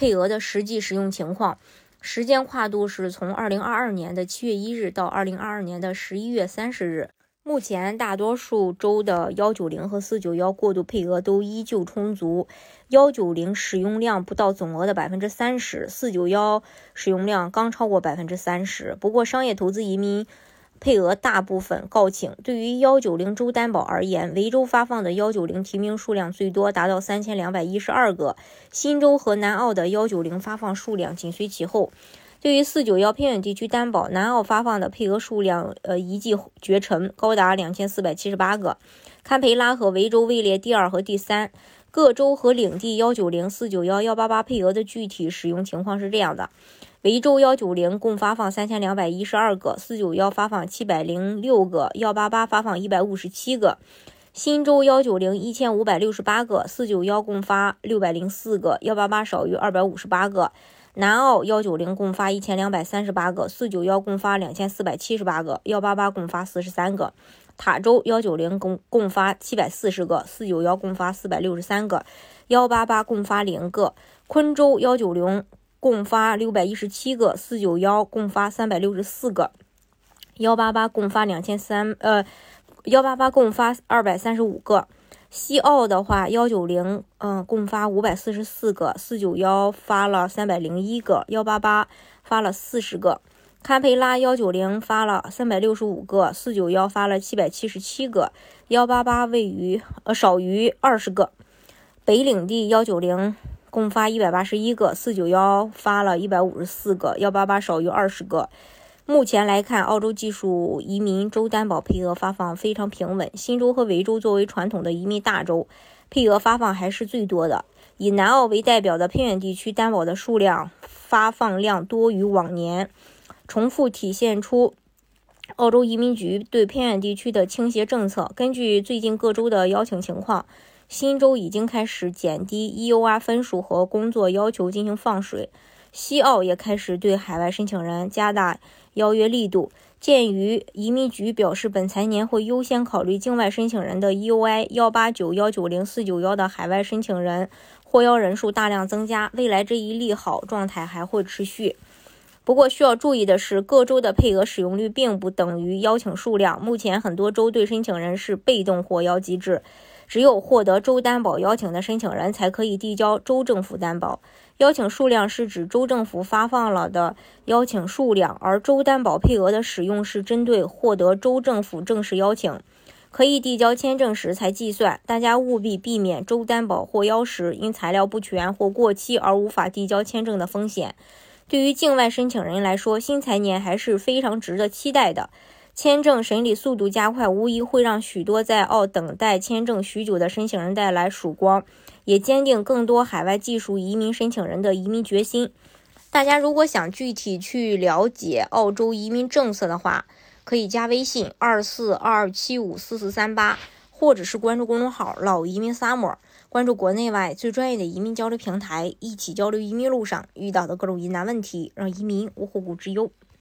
配额的实际使用情况，时间跨度是从二零二二年的七月一日到二零二二年的十一月三十日。目前，大多数州的幺九零和四九幺过渡配额都依旧充足，幺九零使用量不到总额的百分之三十，四九幺使用量刚超过百分之三十。不过，商业投资移民。配额大部分告罄。对于幺九零州担保而言，维州发放的幺九零提名数量最多，达到三千两百一十二个；新州和南澳的幺九零发放数量紧随其后。对于四九幺偏远地区担保，南澳发放的配额数量呃一骑绝尘，高达两千四百七十八个。堪培拉和维州位列第二和第三。各州和领地幺九零、四九幺、幺八八配额的具体使用情况是这样的。维州幺九零共发放三千两百一十二个，四九幺发放七百零六个，幺八八发放一百五十七个。新州幺九零一千五百六十八个，四九幺共发六百零四个，幺八八少于二百五十八个。南澳幺九零共发一千两百三十八个，四九幺共发两千四百七十八个，幺八八共发四十三个。塔州幺九零共共发七百四十个，四九幺共发四百六十三个，幺八八共发零个。昆州幺九零。共发六百一十七个，四九幺共发三百六十四个，幺八八共发两千三呃，幺八八共发二百三十五个。西澳的话，幺九零嗯共发五百四十四个，四九幺发了三百零一个，幺八八发了四十个。堪培拉幺九零发了三百六十五个，四九幺发了七百七十七个，幺八八位于呃少于二十个。北领地幺九零。共发一百八十一个，四九幺发了一百五十四个，幺八八少于二十个。目前来看，澳洲技术移民州担保配额发放非常平稳。新州和维州作为传统的移民大州，配额发放还是最多的。以南澳为代表的偏远地区担保的数量发放量多于往年，重复体现出澳洲移民局对偏远地区的倾斜政策。根据最近各州的邀请情况。新州已经开始减低 EUR 分数和工作要求进行放水，西澳也开始对海外申请人加大邀约力度。鉴于移民局表示本财年会优先考虑境外申请人的 EUI 幺八九幺九零四九幺的海外申请人获邀人数大量增加，未来这一利好状态还会持续。不过需要注意的是，各州的配额使用率并不等于邀请数量。目前很多州对申请人是被动获邀机制。只有获得州担保邀请的申请人才可以递交州政府担保。邀请数量是指州政府发放了的邀请数量，而州担保配额的使用是针对获得州政府正式邀请、可以递交签证时才计算。大家务必避免州担保获邀时因材料不全或过期而无法递交签证的风险。对于境外申请人来说，新财年还是非常值得期待的。签证审理速度加快，无疑会让许多在澳等待签证许久的申请人带来曙光，也坚定更多海外技术移民申请人的移民决心。大家如果想具体去了解澳洲移民政策的话，可以加微信二四二二七五四四三八，或者是关注公众号“老移民 summer”，关注国内外最专业的移民交流平台，一起交流移民路上遇到的各种疑难问题，让移民无后顾之忧。